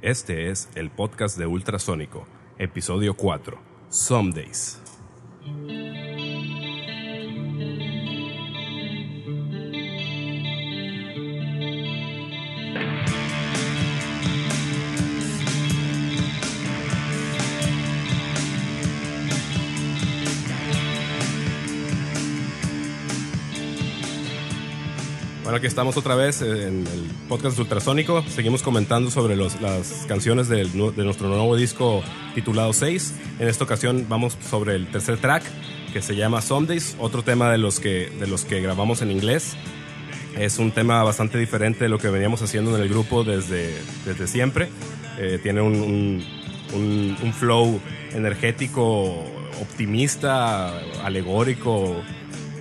Este es el podcast de Ultrasónico, episodio 4, Some Days. Aquí estamos otra vez en el podcast Ultrasónico. Seguimos comentando sobre los- las canciones del de nuestro nuevo disco titulado 6. En esta ocasión vamos sobre el tercer track que se llama Sundays, otro tema de los que, de los que grabamos en inglés. Es un tema bastante diferente de lo que veníamos haciendo en el grupo desde, desde siempre. Eh, tiene un, un- un- un flow energético, optimista, alegórico,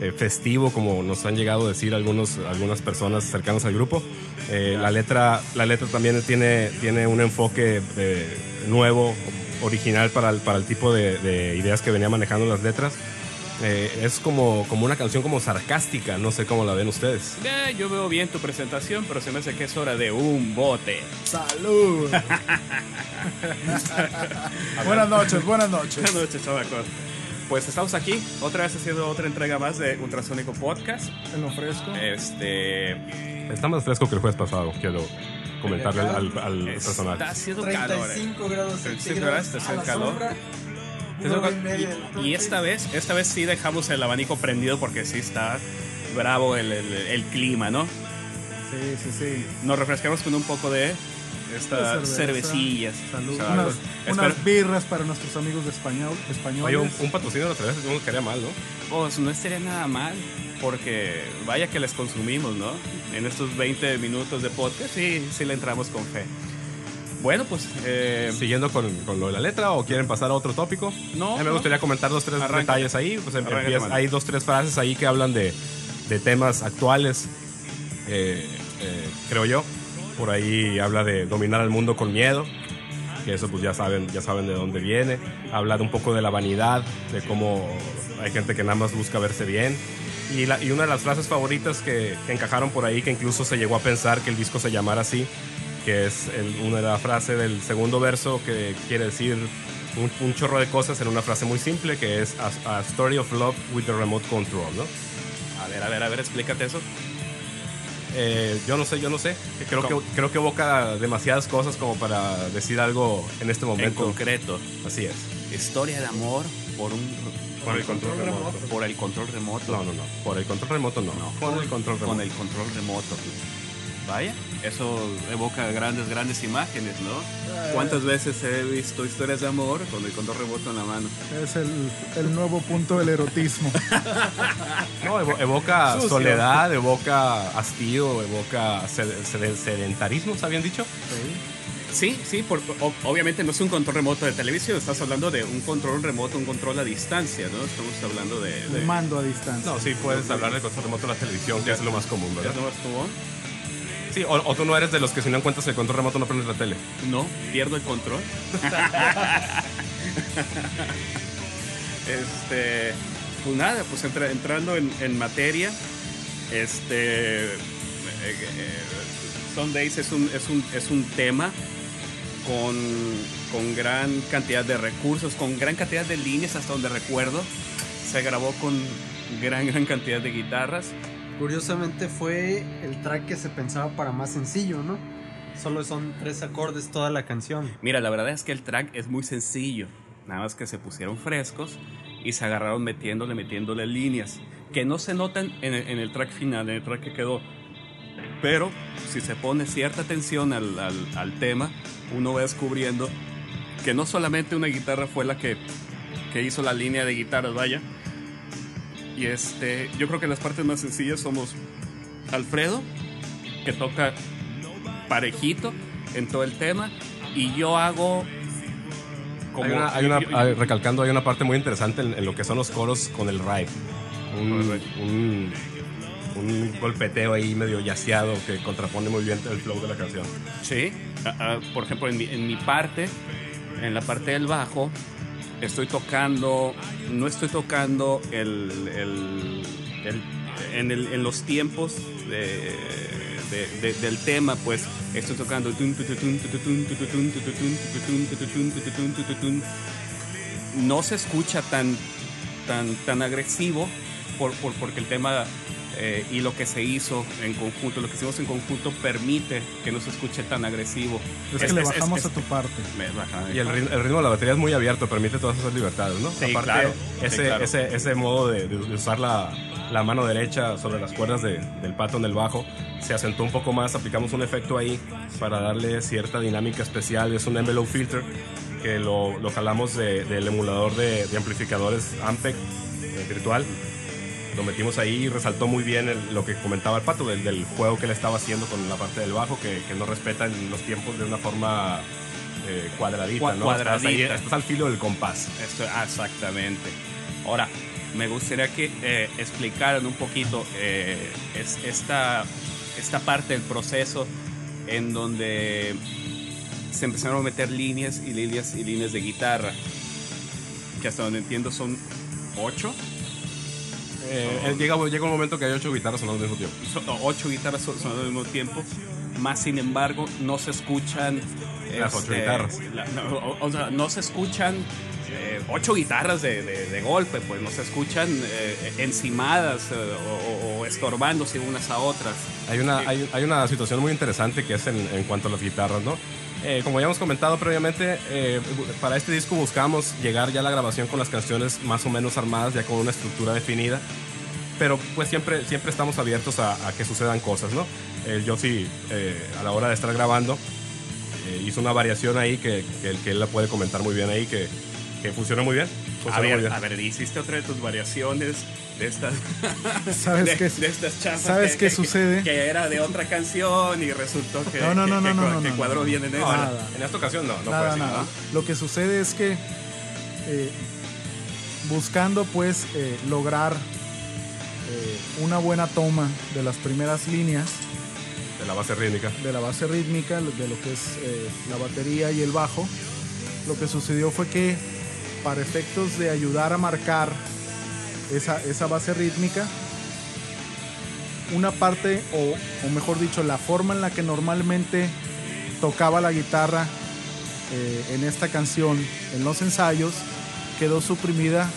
eh, festivo, como nos han llegado a decir algunos, algunas personas cercanas al grupo. Eh, la, letra, la letra también tiene, tiene un enfoque eh, nuevo, original para el, para el tipo de, de ideas que venía manejando las letras. Eh, es como, como una canción como sarcástica, no sé cómo la ven ustedes. Eh, yo veo bien tu presentación, pero se me hace que es hora de un bote. ¡Salud! buenas noches, buenas noches. Buenas noches, chavacos. Pues estamos aquí, otra vez haciendo otra entrega más de Ultrasónico Podcast. En lo fresco. Este. Está más fresco que el jueves pasado, quiero comentarle al, al- al Está personaje. haciendo calor. eh. 35 grados 35 grados, centígrados te hace a la calor. sombra. Y esta vez, esta vez sí dejamos el abanico prendido porque sí está bravo el, el- el clima, ¿no? Sí, sí, sí. Nos refrescamos con un poco de estas De cerveza. cervecillas. Salud. Unas, unas birras para nuestros amigos de español, españoles. Oye, un, un patrocinio de la cerveza no quedaría mal, ¿no? Pues no estaría nada mal, porque vaya que les consumimos, ¿no? En estos 20 minutos de podcast, sí, sí le entramos con fe. Bueno, pues, eh, Siguiendo con, con lo de la letra o quieren pasar a otro tópico. No, A mí me no. gustaría comentar dos, tres Arranca. detalles ahí. Pues em- Arráncate, empieza- mano. hay dos, tres frases ahí que hablan de, de temas actuales, eh, eh, creo yo. Por ahí habla de dominar al mundo con miedo, que eso pues ya saben, ya saben de dónde viene. Habla de un poco de la vanidad, de cómo hay gente que nada más busca verse bien. Y, una de las frases favoritas que, encajaron por ahí, que incluso se llegó a pensar que el disco se llamara así, que es una de las frases del segundo verso que quiere decir un, un chorro de cosas en una frase muy simple, que es a, a story of love with the remote control, ¿no? a ver, a ver, a ver, explícate eso. Eh, yo no sé, yo no sé. Creo que, creo que evoca demasiadas cosas como para decir algo en este En momento. concreto, Así es. historia de amor por un Por el control remoto. por el control remoto. No, no, no. Por el control remoto no. Con el control remoto. Con el control remoto. Vaya, eso evoca grandes, grandes imágenes, ¿no? ¿Cuántas veces he visto historias de amor con el control remoto en la mano? Es el, el nuevo punto del erotismo. No, evo- evoca Sucio. soledad, evoca hastío, evoca sed- sed- sedentarismo, ¿se habían dicho? Sí, sí, por- o- obviamente no es un control remoto de televisión, estás hablando de un control remoto, un control a distancia, ¿no? Estamos hablando de... de- Un mando a distancia. No, sí, puedes hablar del control remoto de la televisión, que es lo más común, ¿Ya ¿verdad? no estuvo? Sí, o, o tú no eres de los que si no encuentras el control remoto no prendes la tele. No, pierdo el control. este, pues nada, pues entra- entrando en, en materia, este, eh, eh, Sundays es un, es un, es un tema con, con gran cantidad de recursos, con gran cantidad de líneas hasta donde recuerdo. Se grabó con gran, gran cantidad de guitarras. Curiosamente fue el track que se pensaba para más sencillo, ¿no? Solo son tres acordes toda la canción. Mira, la verdad es que el track es muy sencillo. Nada más que se pusieron frescos y se agarraron metiéndole, metiéndole líneas. Que no se notan en el, track final, en el track que quedó. Pero si se pone cierta atención al, al- al tema, uno va descubriendo que no solamente una guitarra fue la que, que hizo la línea de guitarras, vaya. Y este, yo creo que las partes más sencillas somos Alfredo, que toca parejito en todo el tema, y yo hago como hay una, hay una- yo- yo- hay- recalcando, hay una parte muy interesante en, en lo que son los coros con el ride. Un, un, un golpeteo ahí medio yaceado que contrapone muy bien el flow de la canción. Sí, ah, ah, por ejemplo, en mi, en mi parte, en la parte del bajo, estoy tocando, no estoy tocando el, el- el- en, los tiempos de- del tema, pues estoy tocando. No se escucha tan, tan, tan agresivo por, por- porque el tema eh, y lo que se hizo en conjunto, lo que hicimos en conjunto permite que no se escuche tan agresivo. Es que le es- bajamos es- a tu parte. me baja- Y el ritmo, el ritmo de la batería es muy abierto, permite todas esas libertades, ¿no? Sí, claro. Sí, ese, claro. ese, ese modo de, de usar la, la mano derecha sobre las cuerdas de- del pato en el bajo se acentuó un poco más. Aplicamos un efecto ahí para darle cierta dinámica especial. Es un envelope filter que lo, lo jalamos de- del emulador de, de amplificadores Ampeg eh, virtual. Lo metimos ahí y resaltó muy bien el- lo que comentaba el pato del, del juego que él estaba haciendo con la parte del bajo, que, que no respetan los tiempos de una forma eh, cuadradita, Cua- ¿no? Estás, ahí- cuadradita. estás al filo del compás. Esto, ah, exactamente. Ahora, me gustaría que eh, explicaran un poquito eh, es- esta, esta parte del proceso en donde se empezaron a meter líneas y líneas y líneas de guitarra, que hasta donde entiendo son ocho, Eh, llega, llega un momento que hay ocho guitarras sonando al mismo tiempo. ocho guitarras son- sonando al mismo tiempo, más sin embargo no se escuchan Las ocho guitarras. la- no, o, o sea, no se escuchan eh, ocho guitarras de, de- de golpe, pues no se escuchan eh, encimadas eh, o, o- o estorbándose unas a otras. Hay una, hay, hay una situación muy interesante que es en, en cuanto a las guitarras, ¿no? Eh, como ya hemos comentado previamente, eh, para este disco buscamos llegar ya a la grabación con las canciones más o menos armadas, ya con una estructura definida. Pero pues siempre, siempre estamos abiertos a, a que sucedan cosas, ¿no? El Yossi, eh, a la hora de estar grabando, eh, hizo una variación ahí que, que, que él la puede comentar muy bien ahí, que, que funciona muy bien. A Funciona muy ver, bien. a ver, hiciste otra de tus variaciones de estas, ¿Sabes de, qué? de estas chafas ¿Sabes que- qué que- sucede? Que era de otra canción y resultó que, No, no, que- no, que no, no, cuadró no. bien en nada. En esta ocasión no, no fue nada, así. nada. ¿no? Lo que sucede es que eh, buscando pues eh, lograr eh, una buena toma de las primeras líneas De la base rítmica. de la base rítmica, de lo que es eh, la batería y el bajo, lo que sucedió fue que para efectos de ayudar a marcar esa, esa base rítmica, una parte, o, o mejor dicho, la forma en la que normalmente tocaba la guitarra eh, en esta canción, en los ensayos, quedó suprimida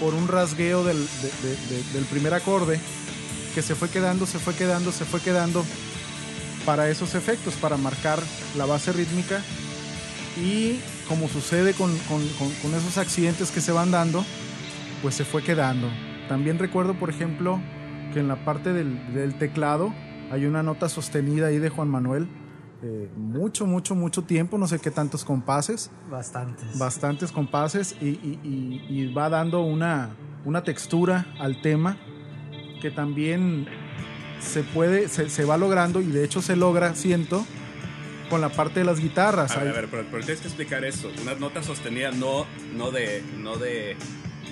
por un rasgueo del, de- de- de- del primer acorde que se fue quedando, se fue quedando, se fue quedando para esos efectos, para marcar la base rítmica. Y como sucede con- con- con esos accidentes que se van dando, pues se fue quedando. También recuerdo, por ejemplo, que en la parte del, del teclado hay una nota sostenida ahí de Juan Manuel, eh, mucho, mucho, mucho tiempo, no sé qué tantos compases, Bastantes. bastantes compases y, y- y- y va dando una, una textura al tema que también se puede, se, se va logrando y de hecho se logra, siento, con la parte de las guitarras. A ver, Hay- a ver, pero, pero tienes que explicar eso. Unas notas sostenidas, no, no de, no de,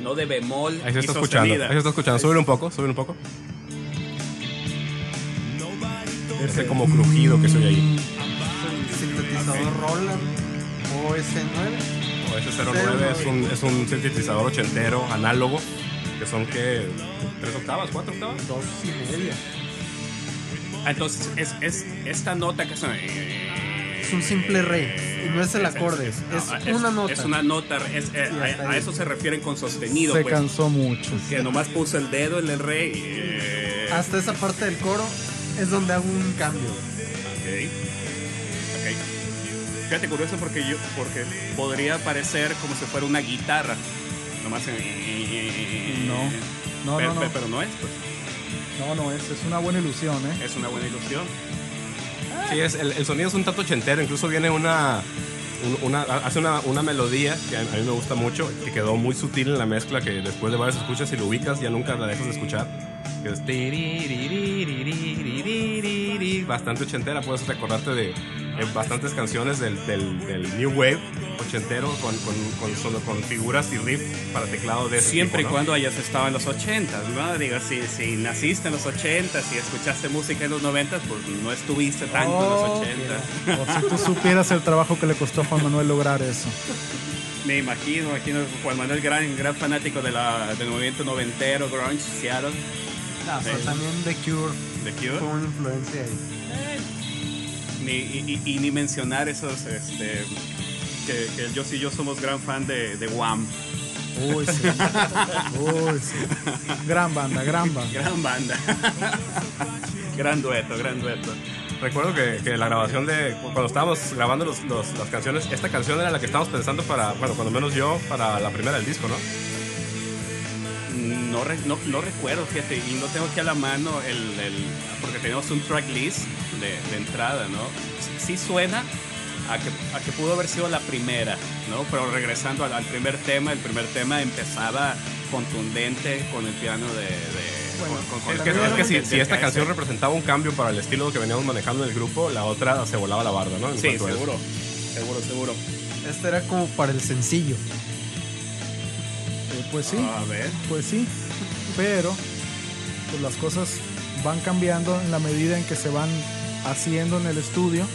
no de bemol Ahí se y está escuchando. sostenida. Ahí se está escuchando. Súbele un poco, súbele un poco. Ese como crujido que se oye ahí. El sintetizador Roland OS9. O ese 09 es un, es un sintetizador ochentero, análogo, que son que tres octavas, cuatro octavas. Dos y media. Ah, Entonces, es, es esta nota que suena. Es un simple re. No es el acorde. Es, una nota. Es una nota. es- eh, Y hasta a, a eso se refieren con sostenido. se pues, cansó mucho. que nomás puso el dedo en el re y. eh, Hasta esa parte del coro es donde hago un cambio. Ok. Ok. Fíjate curioso porque yo porque podría parecer como si fuera una guitarra. Nomás en- No, no, pero, no, no. pero no es, pues. No, no, es, es una buena ilusión, ¿eh? Es una buena ilusión. Sí, es, el, sonido es un tanto ochentero, incluso viene una. hace una, una, melodía que a mí me gusta mucho, que quedó muy sutil en la mezcla, que después de varias escuchas, y lo ubicas, ya nunca la dejas de escuchar. Que es bastante ochentera, puedes recordarte de, de bastantes canciones del, del, del New Wave ochentero con, con, con, solo- con figuras y riff para teclado de ese Siempre y tipo, ¿no? cuando hayas estado en los 80, ¿no? Digo, si, si naciste en los 80 y escuchaste música en los 90, pues no estuviste tanto Oh, en los 80. O si tú supieras el trabajo que le costó a Juan Manuel lograr eso. Me imagino, imagino Juan Manuel, gran, gran fanático de la, del movimiento noventero, grunge, Seattle. Ah, pero también The Cure The Cure. fue una influencia ahí. Ni, y, y- y ni mencionar esos, este, que, que yo sí yo somos gran fan de, de Wham. Uy, sí. Uy, sí. Gran banda, gran banda. Gran banda. gran dueto, gran dueto. Recuerdo que, que la grabación de. Cuando estábamos grabando los- los- las canciones, esta canción era la que estábamos pensando para. Bueno, cuando menos yo, para la primera del disco, ¿no? No, re- no, no recuerdo, fíjate, y no tengo aquí a la mano el, el- porque tenemos un track list de, de entrada, ¿no? Sí suena a que, a que pudo haber sido la primera, ¿no? Pero regresando al, al primer tema, el primer tema empezaba contundente con el piano de... de- Bueno, con- con- Es con es que si, esta canción representaba un cambio para el estilo que veníamos manejando en el grupo, la otra se volaba la barda, ¿no? En Sí, seguro, seguro, seguro. Este era como para el sencillo. Eh, pues sí, A ver. pues sí. Pero pues las cosas van cambiando en la medida en que se van haciendo en el estudio.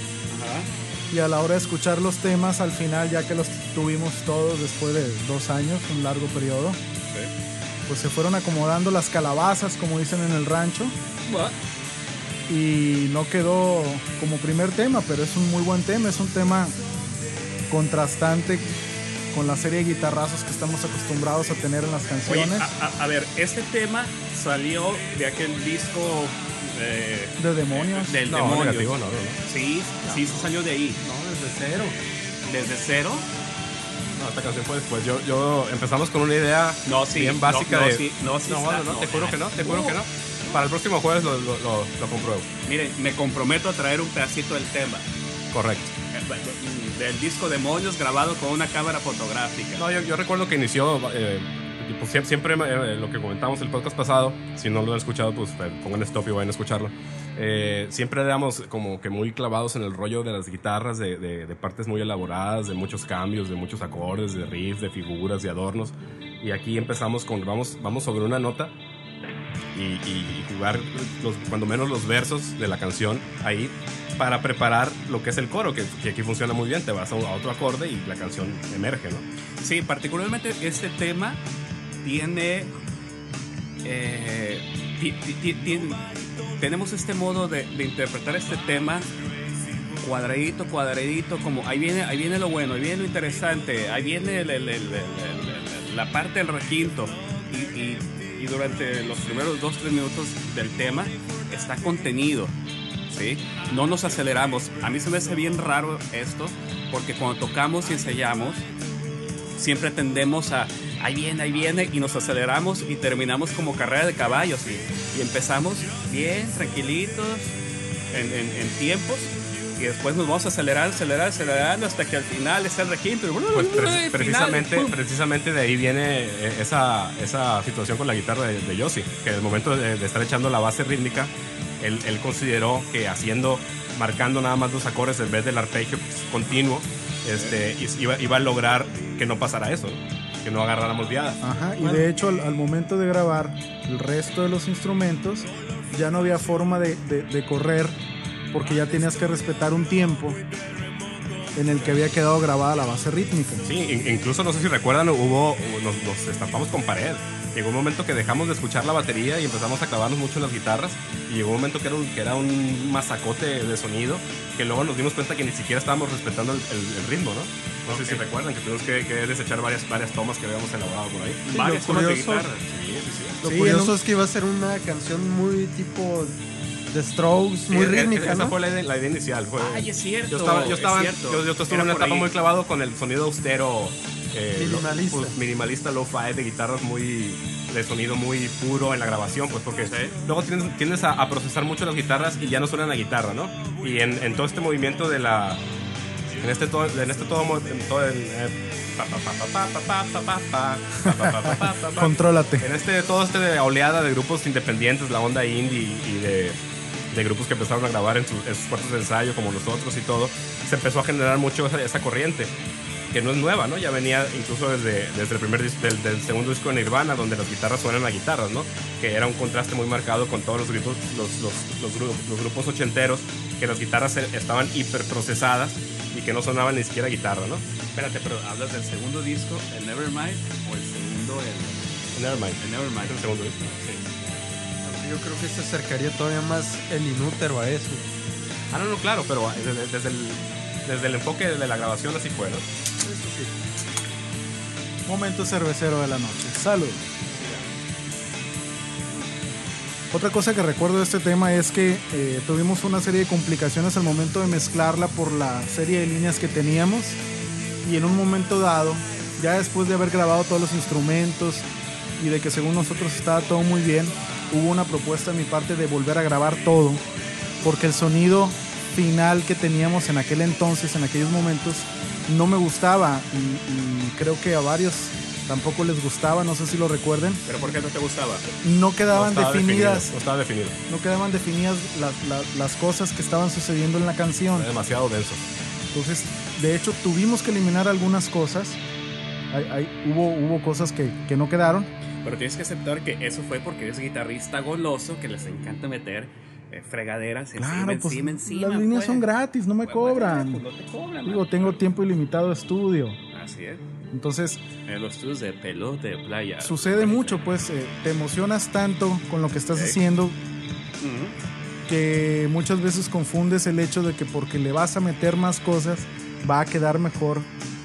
Y a la hora de escuchar los temas, al final, ya que los tuvimos todos después de dos años, un largo periodo, pues se fueron acomodando las calabazas, como dicen en el rancho, y no quedó como primer tema, pero es un muy buen tema, es un tema contrastante con la serie de guitarrazos que estamos acostumbrados a tener en las Oye, canciones. a, a- a ver, este tema salió de aquel disco... eh, de demonios. Del No, demonio. negativo, no. Sí, sí, sí salió de ahí. No, desde cero. Desde cero. No, esta canción fue después. Yo, yo empezamos con una idea No, sí. bien básica no, no, de. sí, no, sí no, no, te juro que no, te juro que no. Para el próximo jueves lo, lo, lo- lo compruebo. Miren, me comprometo a traer un pedacito del tema. Correcto. eh, Del disco Demonios grabado con una cámara fotográfica. No, yo, yo recuerdo que inició. eh, pues, siem- siempre eh, lo que comentamos el podcast pasado, si no lo han escuchado, pues eh, pongan stop y vayan a escucharlo. Eh, siempre éramos como que muy clavados en el rollo de las guitarras, de, de- de partes muy elaboradas, de muchos cambios, de muchos acordes, de riffs, de figuras, de adornos. Y aquí empezamos con, vamos, vamos sobre una nota y, y- y jugar los, cuando menos los versos de la canción ahí para preparar lo que es el coro, que, que aquí funciona muy bien. Te vas a, a otro acorde y la canción emerge, ¿no? Sí, particularmente este tema tiene. eh, ti- ti- ti- tenemos este modo de, de interpretar este tema cuadradito, cuadradito, como ahí viene, ahí viene lo bueno, ahí viene lo interesante, ahí viene el- el- el- la parte del requinto. Y, y- y durante los primeros dos, tres minutos del tema está contenido. ¿sí? No nos aceleramos. A mí se me hace bien raro esto, porque cuando tocamos y ensayamos, siempre tendemos a ahí viene, ahí viene y nos aceleramos y terminamos como carrera de caballos y, y empezamos bien tranquilitos en, en- en tiempos y después nos vamos a acelerar, acelerar, acelerando hasta que al final es el y Pues pre- precisamente, precisamente de ahí viene eh, esa, esa situación con la guitarra de, de Yossi, que en el momento de, de estar echando la base rítmica, él, él consideró que haciendo, marcando nada más los acordes en vez del arpegio pues, continuo, este, iba, iba a lograr que no pasara eso. Que no agarráramos viada. Ajá, y de hecho al, al momento de grabar el resto de los instrumentos ya no había forma de, de- de correr porque ya tenías que respetar un tiempo en el que había quedado grabada la base rítmica. Sí, in- incluso no sé si recuerdan, hubo, nos, nos estampamos con pared. Llegó un momento que dejamos de escuchar la batería y empezamos a clavarnos mucho en las guitarras. Y llegó un momento que era un, que era un masacote de sonido que luego nos dimos cuenta que ni siquiera estábamos respetando el, el- el ritmo, ¿no? No sé si recuerdan que tuvimos que, que desechar varias, varias tomas que habíamos elaborado por ahí. Varias lo tomas de curioso- guitarra. Sí, sí, sí. Lo Sí, curioso un- es que iba a ser una canción muy tipo de Strokes, muy Sí, e- e- rítmica, Esa ¿no? fue la, idea- la idea inicial. Fue, Ay, es cierto. Yo estaba, yo es estaba, cierto. yo, yo estuve en una etapa ahí. muy clavado con el sonido austero eh, minimalista. lo-fi de guitarras muy de sonido muy puro en la grabación, pues porque luego tiendes, tiendes a, procesar mucho las guitarras y ya no suenan a guitarra, ¿no? Y en, todo este movimiento de la en este todo en este todo, en el, Contrólate. En este, todo este oleada de grupos independientes, la onda indie y de, grupos que empezaron a grabar en, sus cuartos de ensayo, como nosotros y todo, se empezó a generar mucho esa, esa corriente que no es nueva, ¿no? Ya venía incluso desde, desde el primer del, del segundo disco de Nirvana, donde las guitarras suenan a guitarras, ¿no? Que era un contraste muy marcado con todos los grupos, los, los, los, gru- los grupos ochenteros, que las guitarras estaban hiperprocesadas y que no sonaban ni siquiera guitarra, ¿no? Espérate, pero ¿hablas del segundo disco, el Nevermind, o el segundo, el, Nevermind. el Nevermind? El segundo disco. Sí. Yo creo que se acercaría todavía más el inútero a eso. Ah, no, no, claro, pero desde, desde el, desde el enfoque de la grabación así fue, ¿no? Momento cervecero de la noche. Salud. Otra cosa que recuerdo de este tema es que eh, tuvimos una serie de complicaciones al momento de mezclarla por la serie de líneas que teníamos y en un momento dado, ya después de haber grabado todos los instrumentos y de que según nosotros estaba todo muy bien, hubo una propuesta de mi parte de volver a grabar todo porque el sonido final que teníamos en aquel entonces, en aquellos momentos, no me gustaba y, y creo que a varios tampoco les gustaba, no sé si lo recuerden. ¿Pero por qué no te gustaba? No quedaban No definidas, no estaba definido. no quedaban definidas las, las- las cosas que estaban sucediendo en la canción. Era demasiado denso. Entonces, de hecho, tuvimos que eliminar algunas cosas. Hay- hay- hubo, hubo cosas que, que no quedaron. Pero tienes que aceptar que eso fue porque eres guitarrista goloso que les encanta meter eh, fregaderas encima, Claro, pues encima, encima. las líneas pues. son gratis, no me Pues, cobran. pues no te cobran. Digo, tengo tiempo ilimitado de estudio. Así es. Entonces, En los estudios de pelote de playa. sucede mucho, pues eh, te emocionas tanto con lo que estás haciendo que muchas veces confundes el hecho de que porque le vas a meter más cosas va a quedar mejor,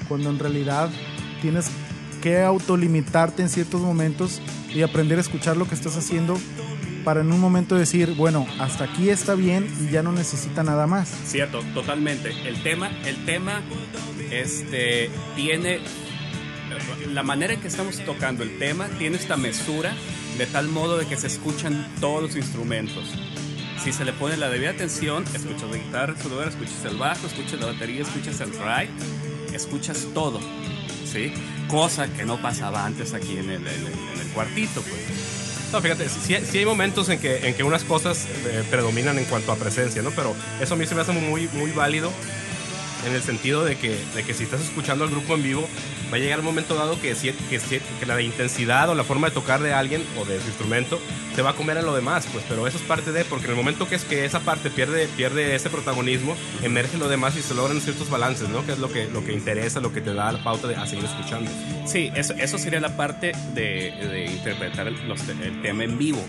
cuando en realidad tienes que autolimitarte en ciertos momentos y aprender a escuchar lo que estás haciendo para en un momento decir, bueno, hasta aquí está bien y ya no necesita nada más. Cierto, totalmente. El tema, el tema, este, tiene la manera en que estamos tocando el tema tiene esta mesura de tal modo de que se escuchan todos los instrumentos. Si se le pone la debida atención, escuchas la guitarra escuchas el bajo, escuchas la batería, escuchas el ride, escuchas todo, ¿sí? Cosa que no pasaba antes aquí en el, en el- en el cuartito, pues. No, fíjate, sí, sí hay momentos en que, en que unas cosas eh, predominan en cuanto a presencia, ¿no? Pero eso a mí se me hace muy, muy válido en el sentido de que, de que si estás escuchando al grupo en vivo, va a llegar un momento dado que, si- que, si- que la intensidad o la forma de tocar de alguien o de su instrumento te va a comer en lo demás, pues, pero eso es parte de, porque en el momento que es que esa parte pierde, pierde ese protagonismo, emerge lo demás y se logran ciertos balances, ¿no? Que es lo que, lo que interesa, lo que te da la pauta de a seguir escuchando. Sí, eso, eso sería la parte de, de interpretar los el tema en vivo.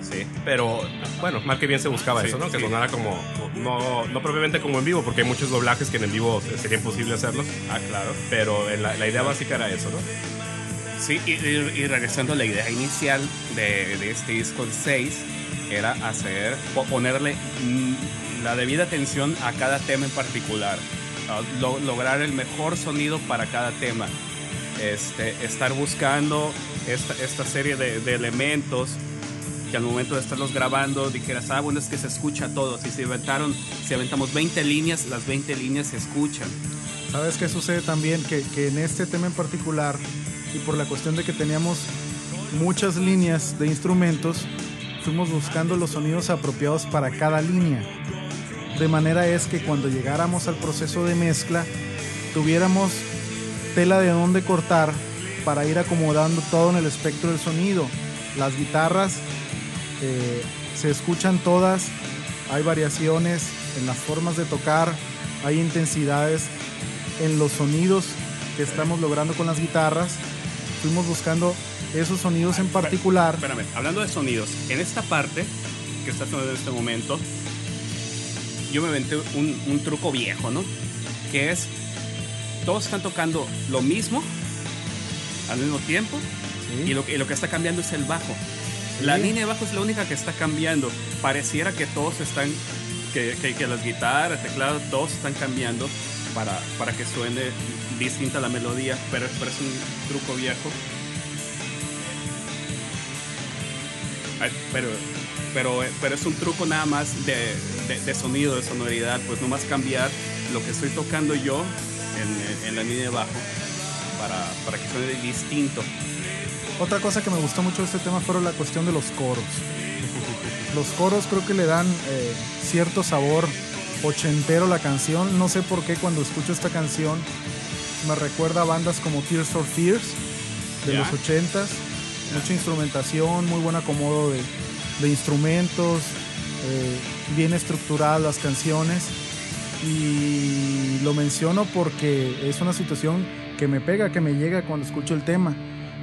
Sí. Pero bueno, mal que bien se buscaba Sí, eso, ¿no? Que sí. sonara como, no, no propiamente como en vivo, porque hay muchos doblajes que en vivo sería imposible hacerlos. Ah, claro. Pero la, la idea básica era eso, ¿no? Sí, y, y- y regresando a la idea inicial de, de este disco 6, era hacer, po- ponerle mm, la debida atención a cada tema en particular, a lo- lograr el mejor sonido para cada tema, este, estar buscando esta, esta serie de, de elementos que al momento de estarlos grabando dijeras, ah, bueno, es que se escucha todo. Si se inventaron, si aventamos 20 líneas, las 20 líneas se escuchan. ¿Sabes qué sucede también? Que, que en este tema en particular, y por la cuestión de que teníamos muchas líneas de instrumentos, fuimos buscando los sonidos apropiados para cada línea. De manera es que cuando llegáramos al proceso de mezcla, tuviéramos tela de dónde cortar para ir acomodando todo en el espectro del sonido. Las guitarras eh, se escuchan todas, hay variaciones en las formas de tocar, hay intensidades en los sonidos que estamos logrando con las guitarras. Fuimos buscando esos sonidos en particular. Espérame, hablando de sonidos, en esta parte que está sonando en este momento, yo me inventé un, un truco viejo, ¿no? Que es, todos están tocando lo mismo al mismo tiempo ¿sí? y lo, que- y lo que está cambiando es el bajo. La Sí. línea de bajo es la única que está cambiando. Pareciera que todos están, que, que- que las guitarras, teclado, todos están cambiando para, para que suene distinta la melodía, pero, pero es un truco viejo. Ay, pero, pero, pero es un truco nada más de, de- de sonido, de sonoridad, pues nomás cambiar lo que estoy tocando yo en, en la línea de bajo para, para que suene distinto. Otra cosa que me gustó mucho de este tema fueron la cuestión de los coros. Los coros creo que le dan eh, cierto sabor ochentero a la canción. No sé por qué cuando escucho esta canción me recuerda a bandas como Tears for Fears de los ochentas. Mucha instrumentación, muy buen acomodo de, de instrumentos, eh, bien estructuradas las canciones. Y lo menciono porque es una situación que me pega, que me llega cuando escucho el tema.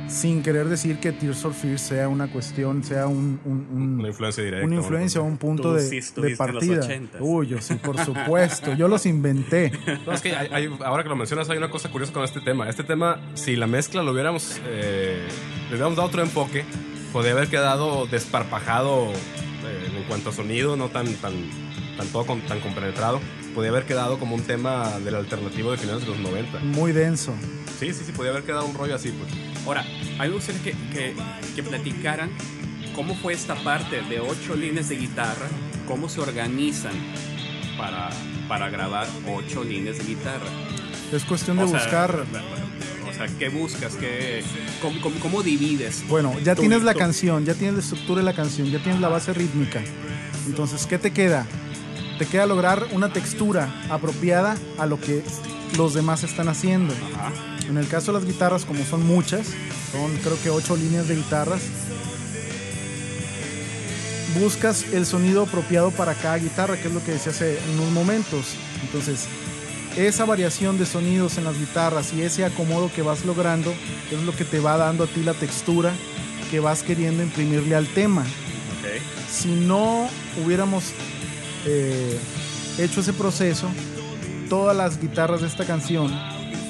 Sin querer decir que Tears for Fears sea una cuestión, sea un, un- un- Una influencia directa. una influencia o un punto de, sí de partida. 80s. Uy, yo sí, por supuesto. Yo los inventé. No, es que hay- hay- ahora que lo mencionas, hay una cosa curiosa con este tema. Este tema, si la mezcla lo hubiéramos, eh, le hubiéramos dado otro enfoque, podría haber quedado desparpajado eh, en cuanto a sonido, no tan, tan, tan todo con- tan compenetrado. Podría haber quedado como un tema del alternativo de finales de los 90. Muy denso. Sí, sí, sí, podría haber quedado un rollo así, pues. Ahora, a mí me gustaría que, que, que platicaran cómo fue esta parte de ocho líneas de guitarra, cómo se organizan para, para grabar ocho líneas de guitarra. Es cuestión de O sea, buscar. O sea, ¿qué buscas? ¿Qué, cómo, cómo- cómo divides? Bueno, ya tienes la canción, ya tienes la estructura de la canción, ya tienes la base rítmica. Entonces, ¿qué te queda? Te queda lograr una textura apropiada a lo que los demás están haciendo. Ajá. En el caso de las guitarras, como son muchas, son creo que ocho líneas de guitarras, buscas el sonido apropiado para cada guitarra, que es lo que decía hace unos momentos. Entonces, esa variación de sonidos en las guitarras y ese acomodo que vas logrando es lo que te va dando a ti la textura que vas queriendo imprimirle al tema. Si no hubiéramos eh, hecho ese proceso, todas las guitarras de esta canción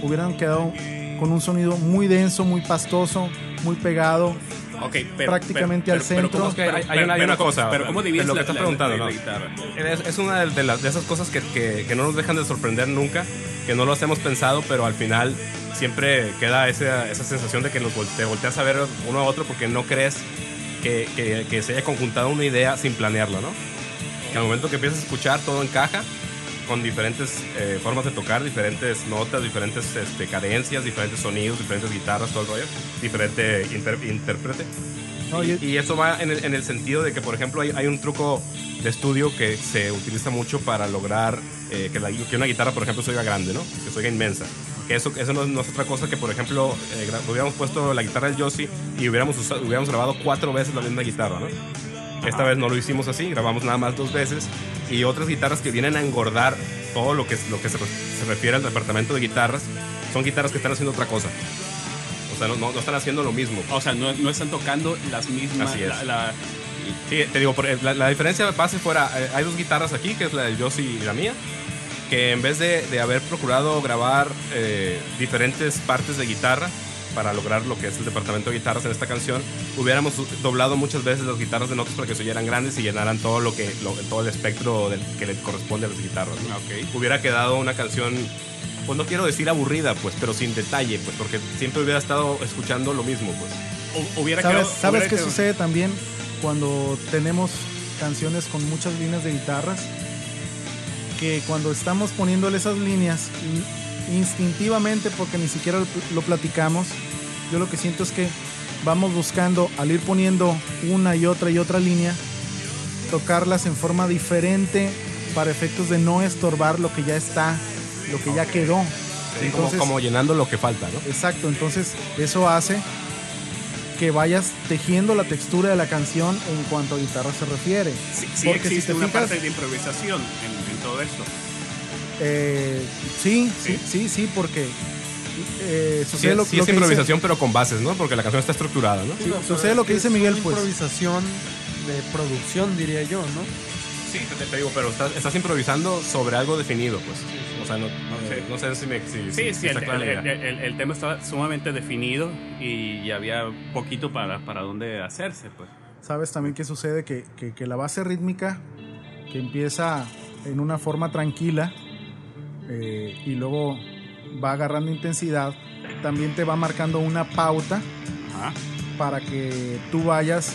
hubieran quedado con un sonido muy denso, muy pastoso, muy pegado. Ok, pero, Prácticamente pero- al pero- centro. ¿cómo- Es que hay- pero- hay pero- una- hay pero una ¿cómo- cosa, Pero ¿cómo de divides lo que la, estás preguntando, la- ¿no? la guitarra? Es, es una de, de las, de esas cosas que, que- que no nos dejan de sorprender nunca, que no lo hacemos pensado, pero al final siempre queda esa, esa sensación de que te volteas a ver uno a otro porque no crees que, que- que se haya conjuntado una idea sin planearla, ¿no? Que al momento que empiezas a escuchar todo encaja con diferentes eh, formas de tocar, diferentes notas, diferentes este, cadencias, diferentes sonidos, diferentes guitarras, todo el rollo, diferente inter- intérprete. No, y, y- eso va en el, en el sentido de que, por ejemplo, hay, hay un truco de estudio que se utiliza mucho para lograr eh, que, la- que una guitarra, por ejemplo, se oiga grande, ¿no? Que se oiga inmensa. Que eso, eso no, no es otra cosa que, por ejemplo, eh, hubiéramos puesto la guitarra del Yossi y hubiéramos, usado- hubiéramos grabado cuatro veces la misma guitarra, ¿no? Esta vez no lo hicimos así, grabamos nada más dos veces. Y otras guitarras que vienen a engordar todo lo que, lo que se, se refiere al departamento de guitarras son guitarras que están haciendo otra cosa. O sea, no, no- no están haciendo lo mismo. O sea, no, no están tocando las mismas. Así es. la- la- Sí, te digo, por- la, la diferencia base fuera, eh, hay dos guitarras aquí, que es la del Yossi y la mía, que en vez de, de haber procurado grabar eh, diferentes partes de guitarra para lograr lo que es el departamento de guitarras en esta canción, hubiéramos doblado muchas veces las guitarras de notas para que se oyeran grandes y llenaran todo lo que lo- todo el espectro del- que le corresponde a las guitarras. Hubiera quedado una canción, pues no quiero decir aburrida, pues, pero sin detalle, pues, porque siempre hubiera estado escuchando lo mismo, pues. hubiera ¿Sabes, quedado- ¿sabes hubiera qué quedado- sucede también cuando tenemos canciones con muchas líneas de guitarras? Que cuando estamos poniéndole esas líneas, instintivamente, porque ni siquiera lo, platicamos, yo lo que siento es que vamos buscando, al ir poniendo una y otra y otra línea, tocarlas en forma diferente para efectos de no estorbar lo que ya está, lo que ya quedó. Sí, como, Entonces- como llenando lo que falta, ¿no? Exacto, entonces eso hace que vayas tejiendo la textura de la canción en cuanto a guitarra se refiere. Sí, sí Porque si existe te una fijas- parte de improvisación en, en todo esto. Eh, sí, sí, Sí. sí, sí, porque eh, Sí, sucede lo, sí lo es que dice- improvisación, pero con bases, ¿no? Porque la canción está estructurada, ¿no? Sí, sucede es lo que dice es Miguel, pues. improvisación de producción, diría yo, ¿no? Sí, te, te digo, pero estás, estás improvisando sobre algo definido, pues. O sea, no, no, Sí. sé, no sé si me si, Sí, si- sí, si el, el- idea. el- el- el tema estaba sumamente definido y había poquito para, para dónde hacerse, pues. Sabes también que sucede que, que- que la base rítmica, que empieza en una forma tranquila eh, y luego va agarrando intensidad, también te va marcando una pauta Ajá. para que tú vayas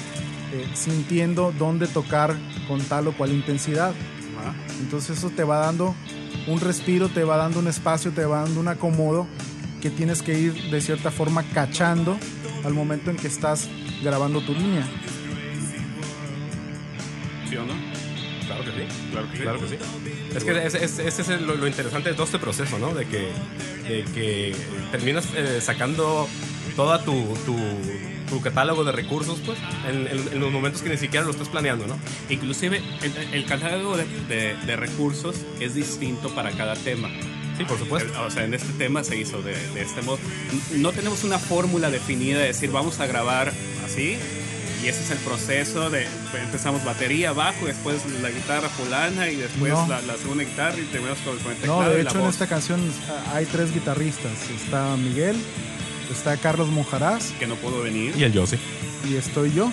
eh, sintiendo dónde tocar con tal o cual intensidad. Ajá. Entonces eso te va dando un respiro, te va dando un espacio, te va dando un acomodo que tienes que ir de cierta forma cachando al momento en que estás grabando tu línea. ¿Sí o no? Claro que sí. Claro que sí. Claro que sí. Es que ese, ese es el- lo, lo interesante de todo este proceso, ¿no? De que, de que terminas eh, sacando toda tu, tu, tu catálogo de recursos, pues, en, en- en los momentos que ni siquiera lo estás planeando, ¿no? Inclusive el, el catálogo de, de- de recursos es distinto para cada tema. Sí, por supuesto. O sea, en este tema se hizo de, de este modo. No tenemos una fórmula definida de decir vamos a grabar así y ese es el proceso de empezamos batería, bajo, después la guitarra fulana y después No. la, la segunda guitarra y terminamos con, con el teclado No, de y la hecho en voz. esta canción hay tres guitarristas. Está Miguel, está Carlos Monjaraz que no pudo venir. Y el Yossi. y estoy yo.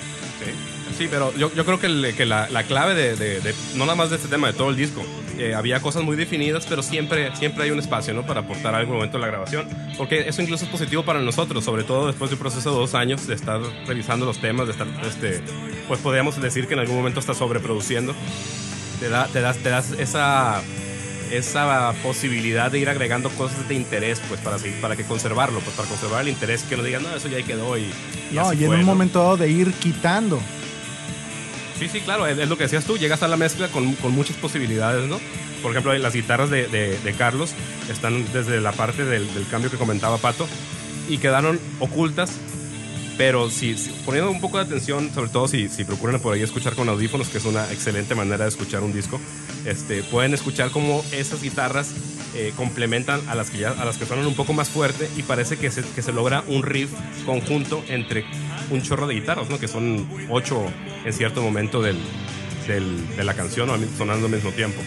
Sí. Sí, pero yo, yo creo que, el- que la, la clave de, de- de- no nada más de este tema, de todo el disco, eh, había cosas muy definidas, pero siempre, siempre hay un espacio, ¿no? Para aportar algo el momento de la grabación, porque eso incluso es positivo para nosotros, sobre todo después de un proceso de dos años de estar revisando los temas, de estar, este, pues podríamos decir que en algún momento está sobreproduciendo. Te, da, te, das, te das esa, esa posibilidad de ir agregando cosas de interés, pues para, para que conservarlo, pues para conservar el interés, que no digan, no, eso ya quedó y, y No, así y en fue", un ¿no? momento dado de ir quitando. Sí, sí, claro, es, lo que decías tú, llegas a la mezcla con, con muchas posibilidades, ¿no? Por ejemplo, las guitarras de, de- Carlos están desde la parte del, cambio que comentaba Pato y quedaron ocultas, pero si, poniendo un poco de atención, sobre todo si, si procuran por ahí escuchar con audífonos, que es una excelente manera de escuchar un disco, este, pueden escuchar cómo esas guitarras eh, complementan a las, que ya, a las que suenan un poco más fuerte y parece que se, que se logra un riff conjunto entre un chorro de guitarras, ¿no? que son ocho en cierto momento del, del- de la canción o sonando al mismo tiempo.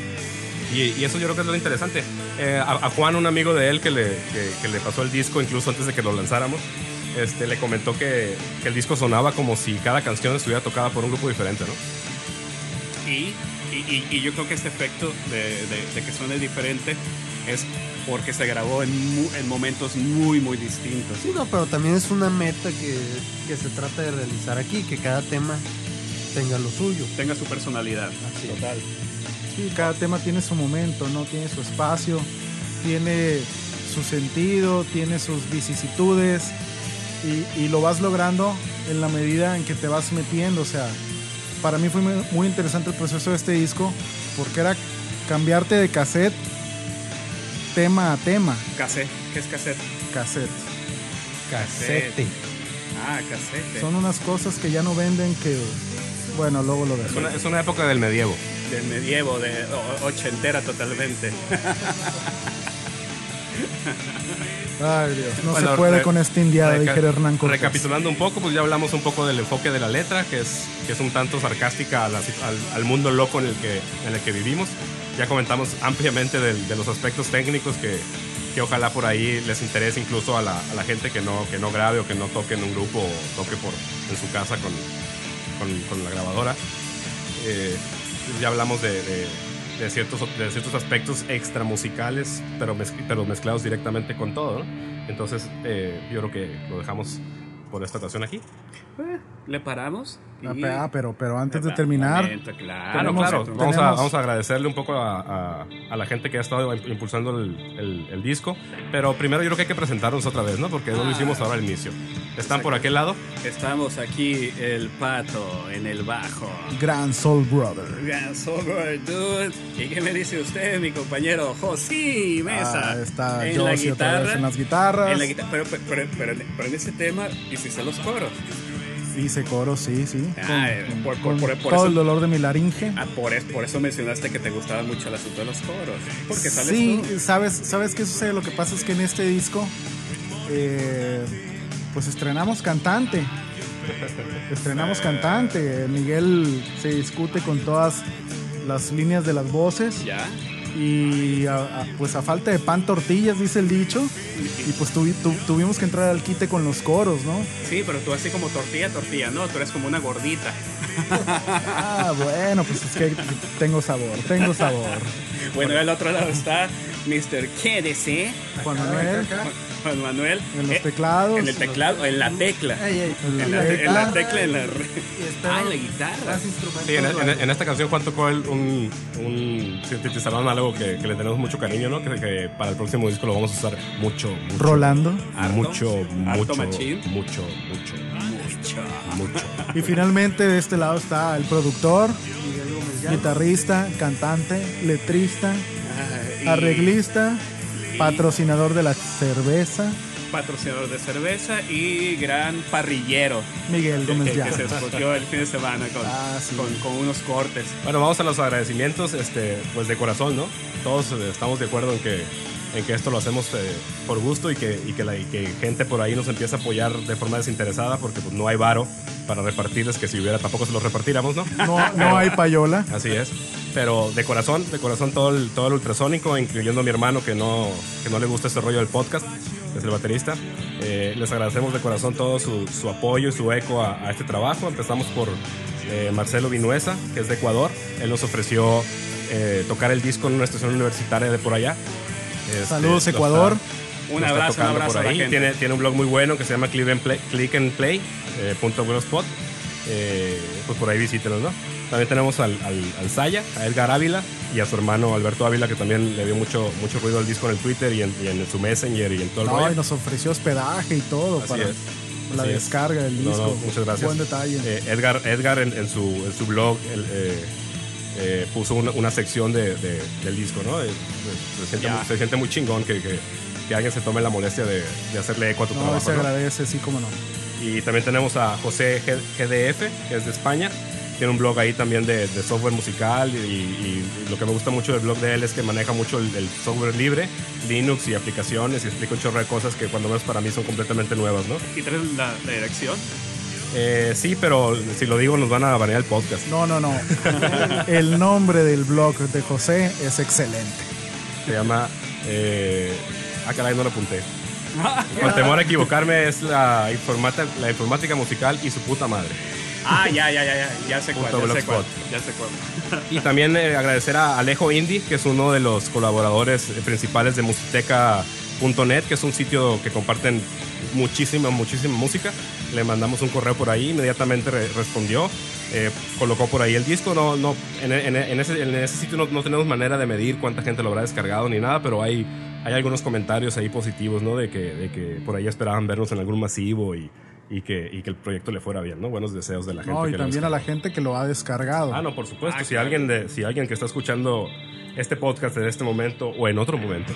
Y, y eso yo creo que es lo interesante. Eh, a, a Juan, un amigo de él que le, que, que le pasó el disco incluso antes de que lo lanzáramos, este, le comentó que, que el disco sonaba como si cada canción estuviera tocada por un grupo diferente, ¿no? Y, y- y yo creo que este efecto de, de- de que suene diferente es porque se grabó en, momentos muy, muy distintos. Sí, no, pero también es una meta que, que se trata de realizar aquí, que cada tema tenga lo suyo. Tenga su personalidad. Así. Total. Sí, cada tema tiene su momento, ¿no? Tiene su espacio, tiene su sentido, tiene sus vicisitudes y, y lo vas logrando en la medida en que te vas metiendo. O sea, para mí fue muy interesante el proceso de este disco porque era cambiarte de cassette tema a tema. Cassette. ¿Qué es cassette? Cassette. Casete. Ah, cassette. Son unas cosas que ya no venden que, bueno, luego lo Es dejo. una, es una época del medievo. Del medievo, de ochentera totalmente. Ay, Dios, no Bueno, se puede re- con esta indiada, Reca- dijera Hernán Cortés. Recapitulando un poco, pues ya hablamos un poco del enfoque de la letra, que es, que es un tanto sarcástica a la sit- al, al mundo loco en el, que, en el que vivimos. Ya comentamos ampliamente de los aspectos técnicos que, que ojalá por ahí les interese incluso a la, gente que no, que no grabe o que no toque en un grupo o toque por, en su casa con, la grabadora. Eh, ya hablamos de, ciertos, de ciertos aspectos extra musicales, pero, mezc- pero mezclados directamente con todo. Entonces, eh, yo creo que lo dejamos por esta ocasión aquí. ¿Le paramos? Ah, Y- pe- ah, pero, pero antes de Ah, terminar, momento, claro, Claro, Tenemos- claro. Vamos a, vamos a agradecerle un poco a, a- a la gente que ha estado impulsando el, el- el disco. Pero primero yo creo que hay que presentarnos otra vez, ¿no? Porque no lo Ah. hicimos ahora al inicio. Están por aquel lado. Estamos aquí, el pato en el bajo. Gran Soul Brother. Gran Sober, dude. ¿Y qué me dice usted, mi compañero José Mesa? Ah, está en la Josie vez guitarra. en las guitarras. En la guitarra, pero, pero, pero, pero en ese tema hiciste los coros. Hice coro, sí, sí. Ah, eh, por- por- con por- por todo eso- el dolor de mi laringe. Ah, por, es- por eso mencionaste que te gustaba mucho el asunto de los coros. Porque sales Sí, tú. ¿sabes, ¿sabes qué sucede? Lo que pasa es que en este disco, eh, pues estrenamos cantante. Estrenamos cantante. Miguel se discute con todas las líneas de las voces. Ya. Y a- a- pues a falta de pan tortillas, dice el dicho. Y pues tuvi- tu- tuvimos que entrar al quite con los coros, ¿no? Sí, pero tú así como tortilla, tortilla, ¿no? Tú eres como una gordita. Ah, bueno, pues es que tengo sabor, tengo sabor. Bueno, al otro lado está Mr. Quédese, Juan Manuel, Juan Manuel. en los Eh, teclados. En el teclado, en la tecla. En la la, en la guitarra. tecla, en la... Ah, en la guitarra. Sí, en, en- varios. en esta canción Juan tocó el- un, un sintetizador análogo que, que le tenemos mucho cariño, ¿no? Que, que para el próximo disco lo vamos a usar mucho, mucho. Rolando. Harto. Mucho, Harto mucho, machín. mucho, mucho, Mucho. mucho. Y finalmente de este lado está el productor, Miguel Gómez Llano. guitarrista, cantante, letrista, Ah, y arreglista, y- patrocinador de la cerveza, Patrocinador de cerveza y gran parrillero. Miguel Gómez que- que se escogió el fin de semana con, Ah, sí. con, con unos cortes. Bueno, vamos a los agradecimientos, este, pues de corazón, ¿no? Todos eh, estamos de acuerdo en que en que esto lo hacemos eh, por gusto y que, y que, la, y que gente por ahí nos empieza a apoyar de forma desinteresada porque pues, no hay varo para repartirles, que si hubiera tampoco se los repartiéramos, ¿no? No, no hay payola. Así es. Pero de corazón, de corazón todo el, todo el ultrasónico, incluyendo a mi hermano que no, que no le gusta este rollo del podcast, es el baterista. Eh, les agradecemos de corazón todo su, su apoyo y su eco a, a este trabajo. Empezamos por eh, Marcelo Vinuesa, que es de Ecuador. Él nos ofreció eh, tocar el disco en una estación universitaria de por allá. Este, Saludos, Ecuador. está- Un abrazo, un abrazo por a la ahí. gente. Tiene, tiene un blog muy bueno que se llama Click and Play, Click and Play, eh, punto. Eh, pues por ahí visítenos, ¿no? También tenemos al, al, al Saya, a Edgar Ávila y a su hermano Alberto Ávila, que también le dio mucho, mucho ruido al disco en el Twitter y en, y en su Messenger y en todo el No, rollo. y nos ofreció hospedaje y todo Así para es. la Así descarga del No, disco. no, muchas gracias. Buen detalle. Eh, Edgar, Edgar en, en su, en su blog el, eh, eh, puso una, una sección de, de- del disco, ¿no? Eh, se, siente muy, se siente muy chingón que, que- que alguien se tome la molestia de, de hacerle eco a tu no, trabajo. se agradece, sí, como no. Y también tenemos a José G- GDF, que es de España. Tiene un blog ahí también de, de software musical y, y- y lo que me gusta mucho del blog de él es que maneja mucho el, el software libre, Linux y aplicaciones y explica un chorro de cosas que cuando menos para mí son completamente nuevas, ¿no? ¿Y traes la, la dirección? Eh, sí, pero si lo digo nos van a banear el podcast. No, no, no. el nombre del blog de José es excelente. Se llama... Eh, ah, caray, no lo apunté. Con temor a equivocarme es la, informática, la informática musical y su puta madre. Ah, ya, ya, ya, ya, ya sé cuál, ya sé cuál, ya sé cuál. Y también eh, agradecer a Alejo Indy, que es uno de los colaboradores eh, principales de musiteca.net, que es un sitio que comparten muchísima, muchísima música. Le mandamos un correo por ahí, inmediatamente re- respondió, eh, colocó por ahí el disco. No, no, en, en- en ese, en ese sitio no, no tenemos manera de medir cuánta gente lo habrá descargado ni nada, pero hay, hay algunos comentarios ahí positivos, ¿no? De que, de que por ahí esperaban vernos en algún masivo y, y que, y que el proyecto le fuera bien, ¿no? Buenos deseos de la gente. No, y que lo también a la gente que lo ha descargado. Ah, no, por supuesto. Ah, si, claro. alguien de, si alguien que está escuchando este podcast en este momento o en otro momento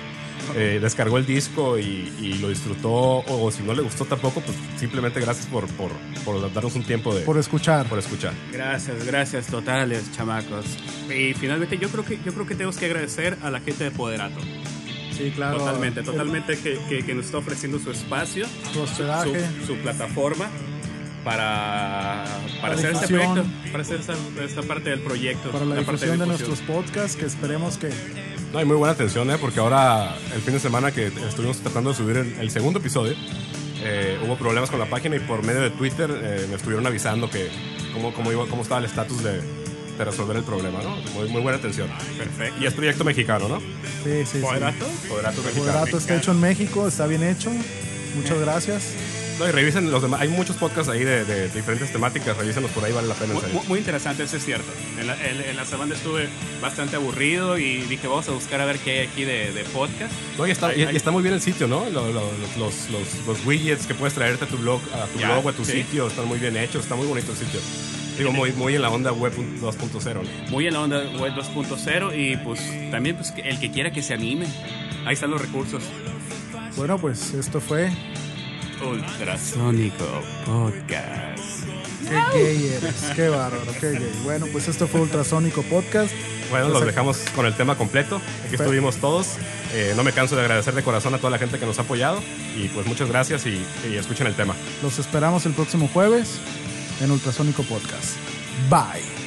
eh, descargó el disco y, y lo disfrutó, o, si no le gustó tampoco, pues simplemente gracias por, por, por darnos un tiempo de, Por escuchar. por escuchar. Gracias, gracias totales, chamacos. Y finalmente yo creo que yo creo que tenemos que agradecer a la gente de Poderato. Sí, claro. totalmente, totalmente que, que- que nos está ofreciendo su espacio, Su hospedaje. su, su plataforma para, para hacer este proyecto, para hacer esta, esta parte del proyecto. Para la, difusión de nuestros podcasts, que esperemos que No, hay muy buena atención, ¿eh? porque ahora el fin de semana que estuvimos tratando de subir el, el segundo episodio, eh, hubo problemas con la página y por medio de Twitter eh, me estuvieron avisando que cómo, cómo, iba, cómo estaba el estatus de, de resolver el problema. ¿no? Muy, muy buena atención. Perfecto. Y es proyecto mexicano, ¿no? Sí, sí, sí. ¿Poderato? Poderato mexicano. Moderato está hecho en México, está bien hecho. Muchas gracias. No, y revisen los demás. Hay muchos podcasts ahí de, de diferentes temáticas. Revísenlos por ahí, vale la pena. en Muy, muy- interesante, eso es cierto. En la, en- en la semana estuve bastante aburrido y dije, vamos a buscar a ver qué hay aquí de, de podcast. No, y está, Hay- y- hay- y está muy bien el sitio, ¿no? Lo- lo- los, los, los widgets que puedes traerte a tu blog, a tu Ya, blog o a tu sí. sitio están muy bien hechos. Está muy bonito el sitio. Digo, muy, muy en la onda web 2.0. ¿no? Muy en la onda web 2.0 y pues también pues, el que quiera que se anime. Ahí están los recursos. Bueno, pues esto fue. Ultrasónico Podcast. Qué gay eres, qué bárbaro, qué gay. Bueno, pues esto fue Ultrasónico Podcast. Bueno, Pues los dejamos con el tema completo. Aquí estuvimos todos. Eh, no me canso de agradecer de corazón a toda la gente que nos ha apoyado. Y pues muchas gracias y, y escuchen el tema. Los esperamos el próximo jueves en Ultrasónico Podcast. Bye.